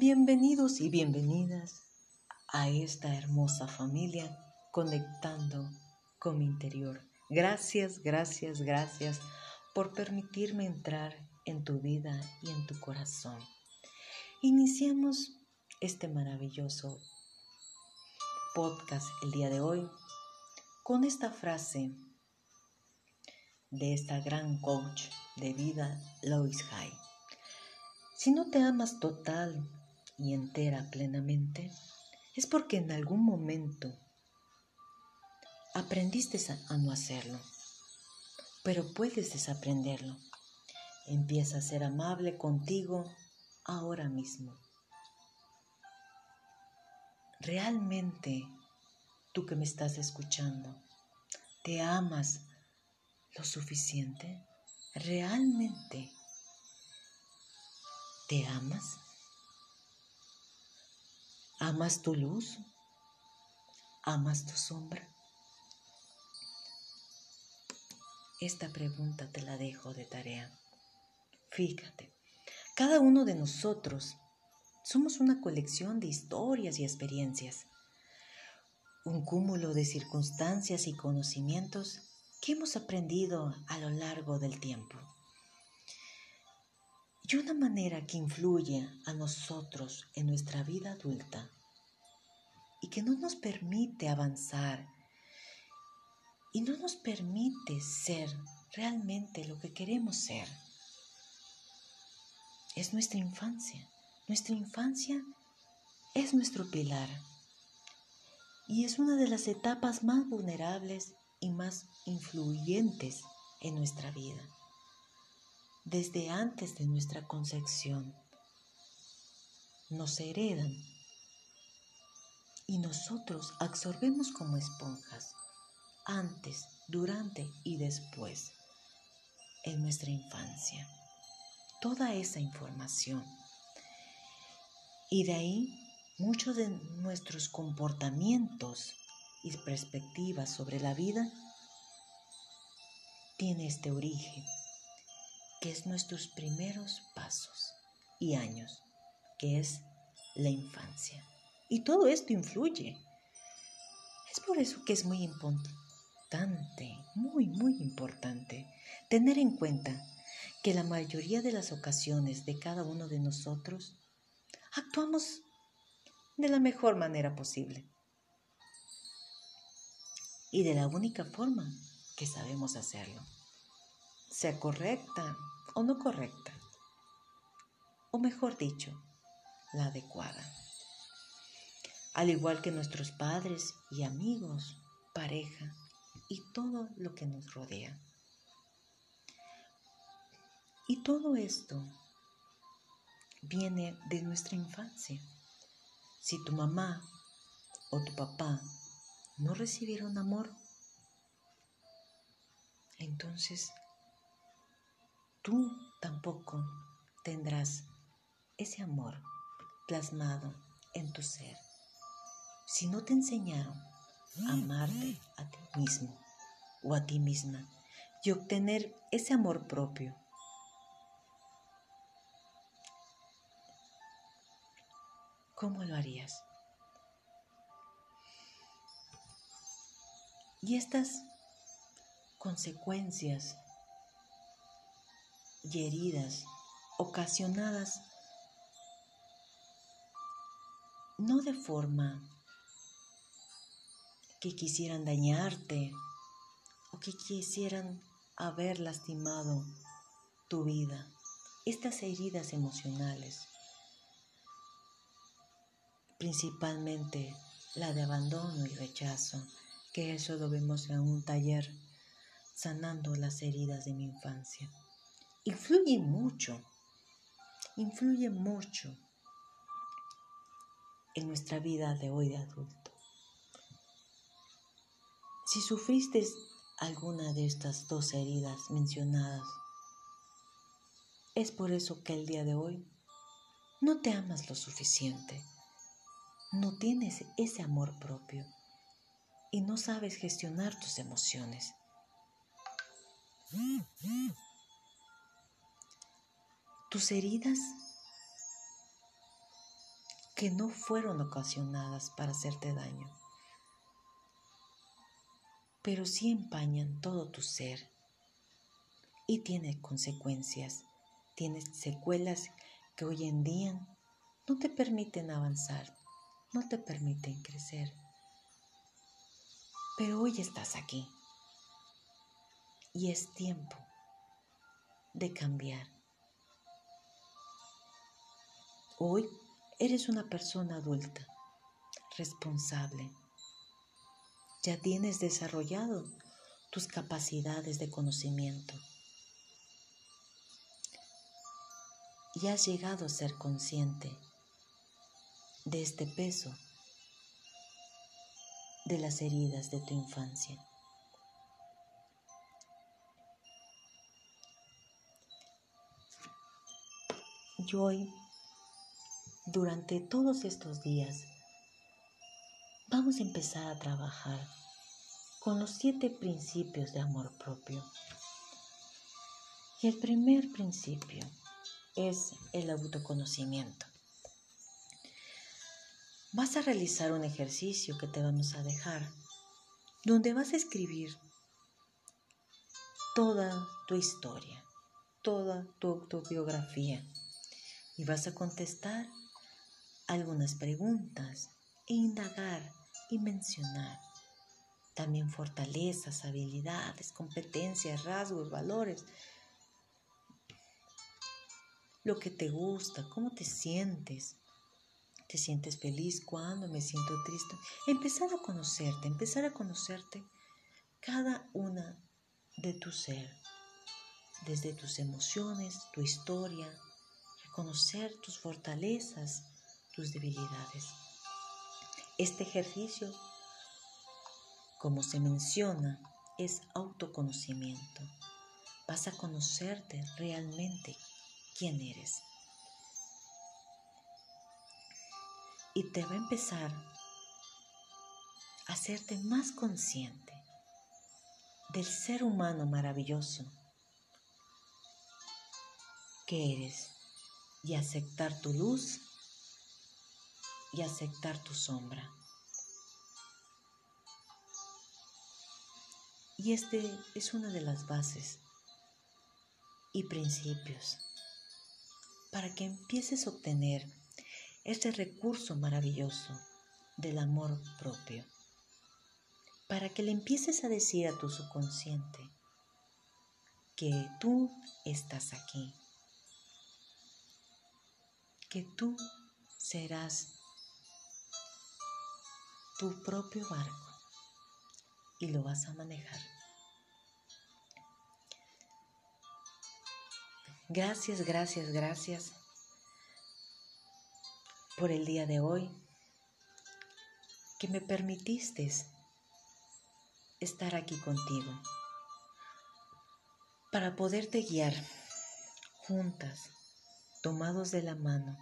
Bienvenidos y bienvenidas a esta hermosa familia conectando con mi interior. Gracias, gracias, gracias por permitirme entrar en tu vida y en tu corazón. Iniciamos este maravilloso podcast el día de hoy con esta frase de esta gran coach de vida, Lois High. Si no te amas total y entera plenamente, es porque en algún momento aprendiste a no hacerlo, pero puedes desaprenderlo. Empieza a ser amable contigo ahora mismo. Realmente, tú que me estás escuchando, ¿te amas lo suficiente? ¿Realmente te amas? ¿Amas tu luz? ¿Amas tu sombra? Esta pregunta te la dejo de tarea. Fíjate, cada uno de nosotros somos una colección de historias y experiencias, un cúmulo de circunstancias y conocimientos que hemos aprendido a lo largo del tiempo. Y una manera que influye a nosotros en nuestra vida adulta y que no nos permite avanzar y no nos permite ser realmente lo que queremos ser. Es nuestra infancia. Nuestra infancia es nuestro pilar y es una de las etapas más vulnerables y más influyentes en nuestra vida desde antes de nuestra concepción. Nos heredan y nosotros absorbemos como esponjas antes, durante y después en nuestra infancia. Toda esa información. Y de ahí muchos de nuestros comportamientos y perspectivas sobre la vida tiene este origen que es nuestros primeros pasos y años, que es la infancia. Y todo esto influye. Es por eso que es muy importante, muy, muy importante, tener en cuenta que la mayoría de las ocasiones de cada uno de nosotros actuamos de la mejor manera posible y de la única forma que sabemos hacerlo sea correcta o no correcta, o mejor dicho, la adecuada. Al igual que nuestros padres y amigos, pareja y todo lo que nos rodea. Y todo esto viene de nuestra infancia. Si tu mamá o tu papá no recibieron amor, entonces tú tampoco tendrás ese amor plasmado en tu ser. Si no te enseñaron a amarte a ti mismo o a ti misma y obtener ese amor propio, ¿cómo lo harías? Y estas consecuencias y heridas ocasionadas no de forma que quisieran dañarte o que quisieran haber lastimado tu vida. Estas heridas emocionales, principalmente la de abandono y rechazo, que eso lo vemos en un taller sanando las heridas de mi infancia influye mucho, influye mucho en nuestra vida de hoy de adulto. Si sufriste alguna de estas dos heridas mencionadas, es por eso que el día de hoy no te amas lo suficiente, no tienes ese amor propio y no sabes gestionar tus emociones. Tus heridas que no fueron ocasionadas para hacerte daño, pero sí empañan todo tu ser y tiene consecuencias, tiene secuelas que hoy en día no te permiten avanzar, no te permiten crecer. Pero hoy estás aquí y es tiempo de cambiar. Hoy eres una persona adulta, responsable. Ya tienes desarrollado tus capacidades de conocimiento. Y has llegado a ser consciente de este peso de las heridas de tu infancia. Y hoy, durante todos estos días, vamos a empezar a trabajar con los siete principios de amor propio. Y el primer principio es el autoconocimiento. Vas a realizar un ejercicio que te vamos a dejar, donde vas a escribir toda tu historia, toda tu autobiografía y vas a contestar algunas preguntas e indagar y mencionar también fortalezas, habilidades, competencias, rasgos, valores, lo que te gusta, cómo te sientes. ¿Te sientes feliz cuando me siento triste? Empezar a conocerte, empezar a conocerte cada una de tu ser, desde tus emociones, tu historia, conocer tus fortalezas, tus debilidades. Este ejercicio, como se menciona, es autoconocimiento. Vas a conocerte realmente quién eres. Y te va a empezar a hacerte más consciente del ser humano maravilloso que eres y aceptar tu luz y aceptar tu sombra. Y este es una de las bases y principios para que empieces a obtener este recurso maravilloso del amor propio. Para que le empieces a decir a tu subconsciente que tú estás aquí que tú serás tu propio barco y lo vas a manejar. Gracias, gracias, gracias por el día de hoy que me permitiste estar aquí contigo para poderte guiar juntas tomados de la mano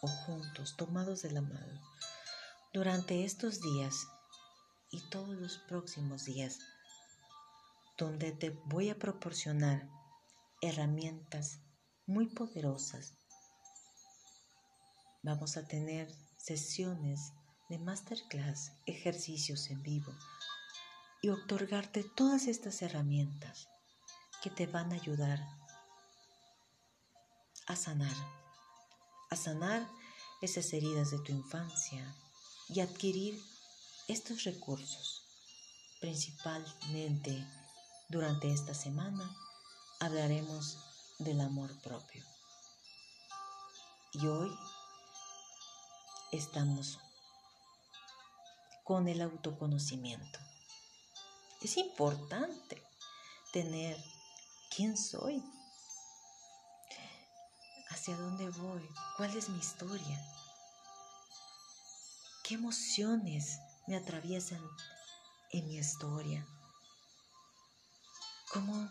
o juntos, tomados de la mano, durante estos días y todos los próximos días, donde te voy a proporcionar herramientas muy poderosas. Vamos a tener sesiones de masterclass, ejercicios en vivo y otorgarte todas estas herramientas que te van a ayudar a sanar, a sanar esas heridas de tu infancia y adquirir estos recursos. Principalmente durante esta semana hablaremos del amor propio. Y hoy estamos con el autoconocimiento. Es importante tener quién soy, ¿Hacia dónde voy? ¿Cuál es mi historia? ¿Qué emociones me atraviesan en mi historia? ¿Cómo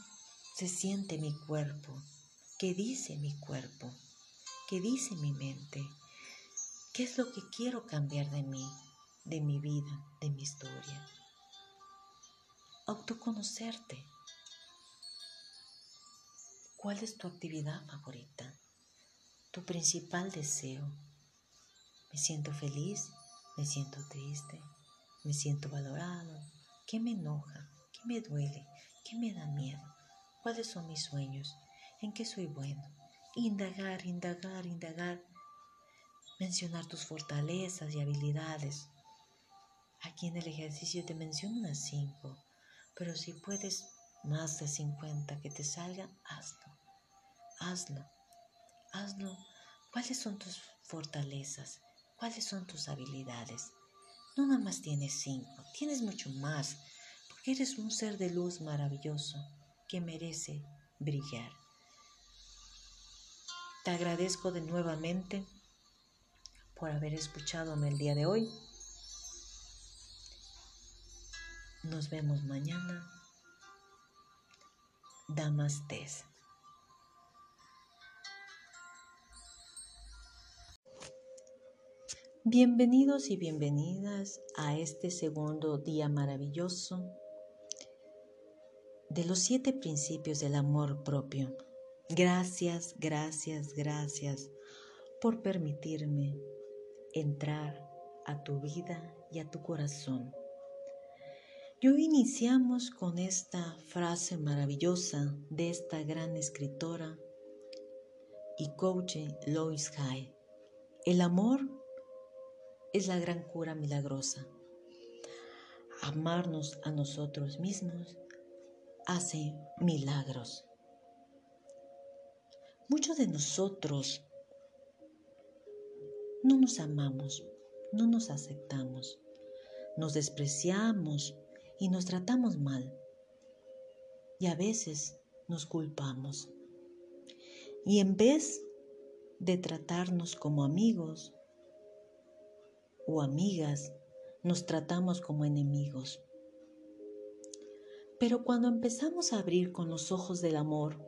se siente mi cuerpo? ¿Qué dice mi cuerpo? ¿Qué dice mi mente? ¿Qué es lo que quiero cambiar de mí, de mi vida, de mi historia? Autoconocerte. ¿Cuál es tu actividad favorita? tu principal deseo, Me siento feliz, me siento triste, me siento valorado. ¿Qué me enoja? ¿Qué me duele? ¿Qué me da miedo? ¿Cuáles son mis sueños? ¿En qué soy bueno? Indagar, indagar, indagar. Mencionar tus fortalezas y habilidades. Aquí en el ejercicio te menciono unas cinco, pero si puedes más de 50 que te salgan, hazlo. Hazlo. Hazlo. ¿Cuáles son tus fortalezas? ¿Cuáles son tus habilidades? No nada más tienes cinco, tienes mucho más, porque eres un ser de luz maravilloso que merece brillar. Te agradezco de nuevamente por haber escuchado el día de hoy. Nos vemos mañana. Damastes. Bienvenidos y bienvenidas a este segundo día maravilloso de los siete principios del amor propio. Gracias, gracias, gracias por permitirme entrar a tu vida y a tu corazón. Y hoy iniciamos con esta frase maravillosa de esta gran escritora y coach Lois Hay. El amor es la gran cura milagrosa. Amarnos a nosotros mismos hace milagros. Muchos de nosotros no nos amamos, no nos aceptamos, nos despreciamos y nos tratamos mal. Y a veces nos culpamos. Y en vez de tratarnos como amigos, o amigas nos tratamos como enemigos. Pero cuando empezamos a abrir con los ojos del amor,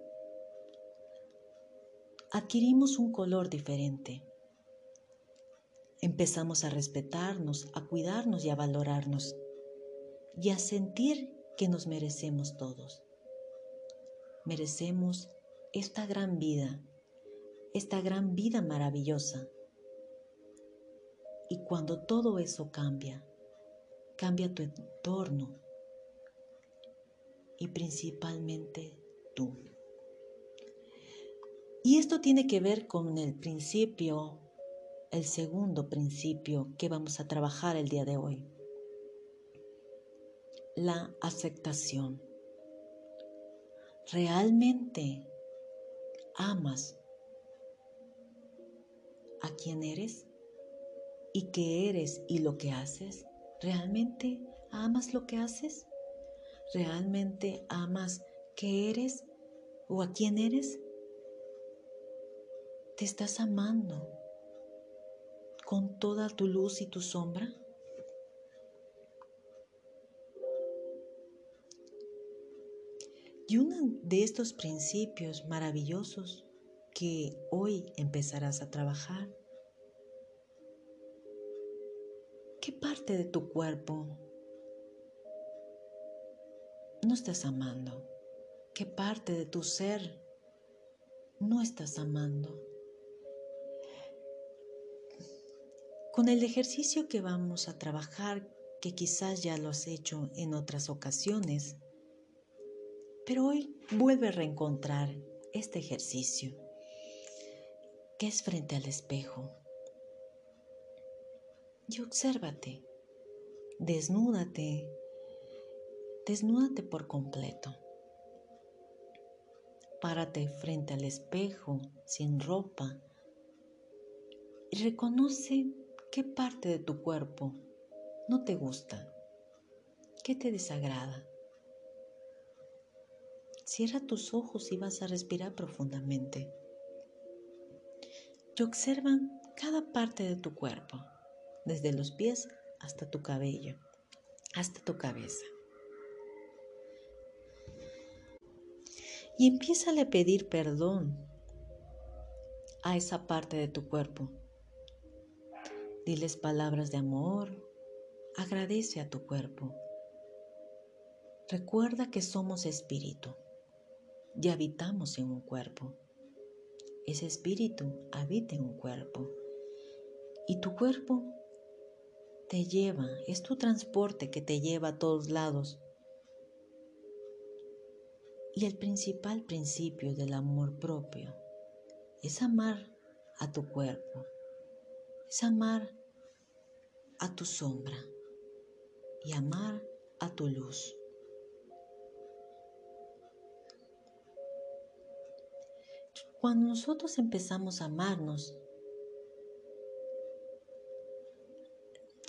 adquirimos un color diferente. Empezamos a respetarnos, a cuidarnos y a valorarnos y a sentir que nos merecemos todos. Merecemos esta gran vida, esta gran vida maravillosa y cuando todo eso cambia, cambia tu entorno y principalmente tú. Y esto tiene que ver con el principio, el segundo principio que vamos a trabajar el día de hoy. La aceptación. ¿Realmente amas a quien eres? Y qué eres y lo que haces? ¿Realmente amas lo que haces? ¿Realmente amas qué eres o a quién eres? ¿Te estás amando con toda tu luz y tu sombra? Y uno de estos principios maravillosos que hoy empezarás a trabajar ¿Qué parte de tu cuerpo no estás amando? ¿Qué parte de tu ser no estás amando? Con el ejercicio que vamos a trabajar, que quizás ya lo has hecho en otras ocasiones, pero hoy vuelve a reencontrar este ejercicio, que es frente al espejo y obsérvate. Desnúdate. Desnúdate por completo. Párate frente al espejo sin ropa y reconoce qué parte de tu cuerpo no te gusta, qué te desagrada. Cierra tus ojos y vas a respirar profundamente. Y observa cada parte de tu cuerpo desde los pies hasta tu cabello, hasta tu cabeza. Y empieza a pedir perdón a esa parte de tu cuerpo. Diles palabras de amor, agradece a tu cuerpo. Recuerda que somos espíritu y habitamos en un cuerpo. Ese espíritu habita en un cuerpo Y tu cuerpo te lleva, es tu transporte que te lleva a todos lados. Y el principal principio del amor propio es amar a tu cuerpo, es amar a tu sombra y amar a tu luz. Cuando nosotros empezamos a amarnos,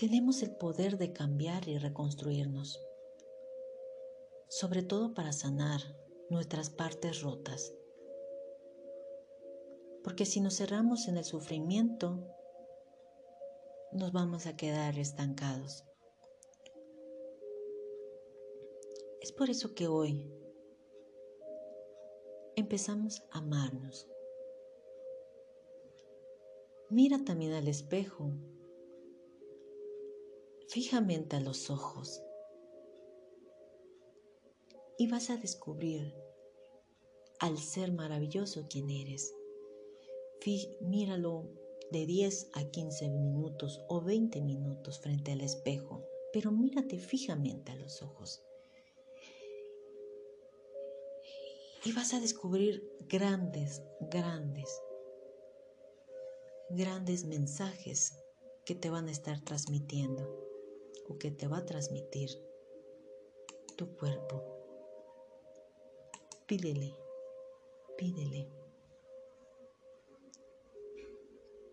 tenemos el poder de cambiar y reconstruirnos, sobre todo para sanar nuestras partes rotas. Porque si nos cerramos en el sufrimiento, nos vamos a quedar estancados. Es por eso que hoy empezamos a amarnos. Mira también al espejo, fijamente a los ojos y vas a descubrir al ser maravilloso quien eres. míralo de 10 a 15 minutos o 20 minutos frente al espejo, pero mírate fijamente a los ojos. Y vas a descubrir grandes, grandes, grandes mensajes que te van a estar transmitiendo o que te va a transmitir tu cuerpo. Pídele, pídele.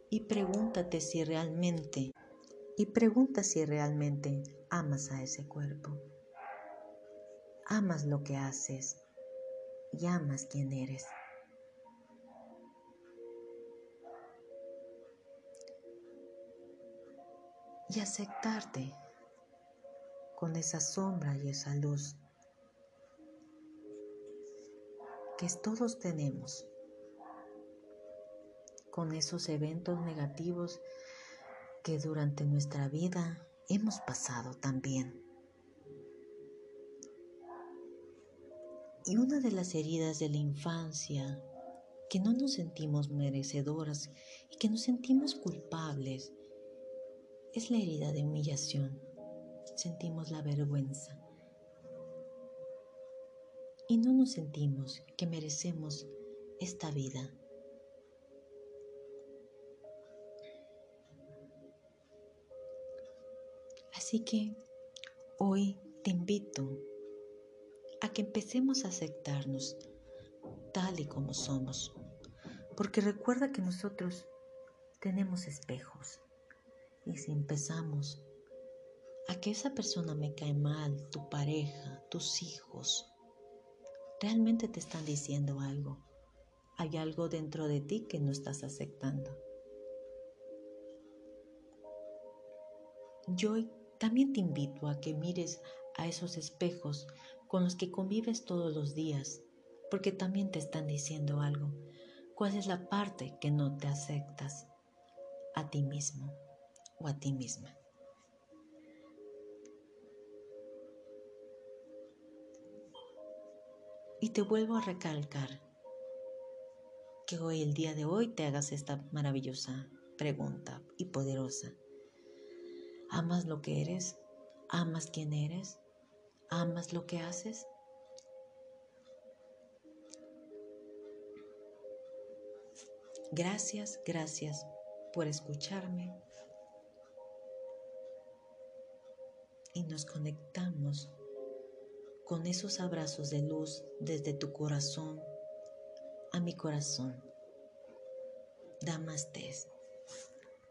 Y pregúntate si realmente, y pregunta si realmente amas a ese cuerpo. Amas lo que haces y amas quien eres. Y aceptarte con esa sombra y esa luz que todos tenemos, con esos eventos negativos que durante nuestra vida hemos pasado también. Y una de las heridas de la infancia que no nos sentimos merecedoras y que nos sentimos culpables es la herida de humillación. Sentimos la vergüenza. Y no nos sentimos que merecemos esta vida. Así que hoy te invito a que empecemos a aceptarnos tal y como somos. Porque recuerda que nosotros tenemos espejos. Y si empezamos que esa persona me cae mal, tu pareja, tus hijos, realmente te están diciendo algo. Hay algo dentro de ti que no estás aceptando. Yo también te invito a que mires a esos espejos con los que convives todos los días, porque también te están diciendo algo. ¿Cuál es la parte que no te aceptas a ti mismo o a ti misma? Y te vuelvo a recalcar que hoy, el día de hoy, te hagas esta maravillosa pregunta y poderosa. ¿Amas lo que eres? ¿Amas quién eres? ¿Amas lo que haces? Gracias, gracias por escucharme. Y nos conectamos con esos abrazos de luz desde tu corazón a mi corazón. Damastes.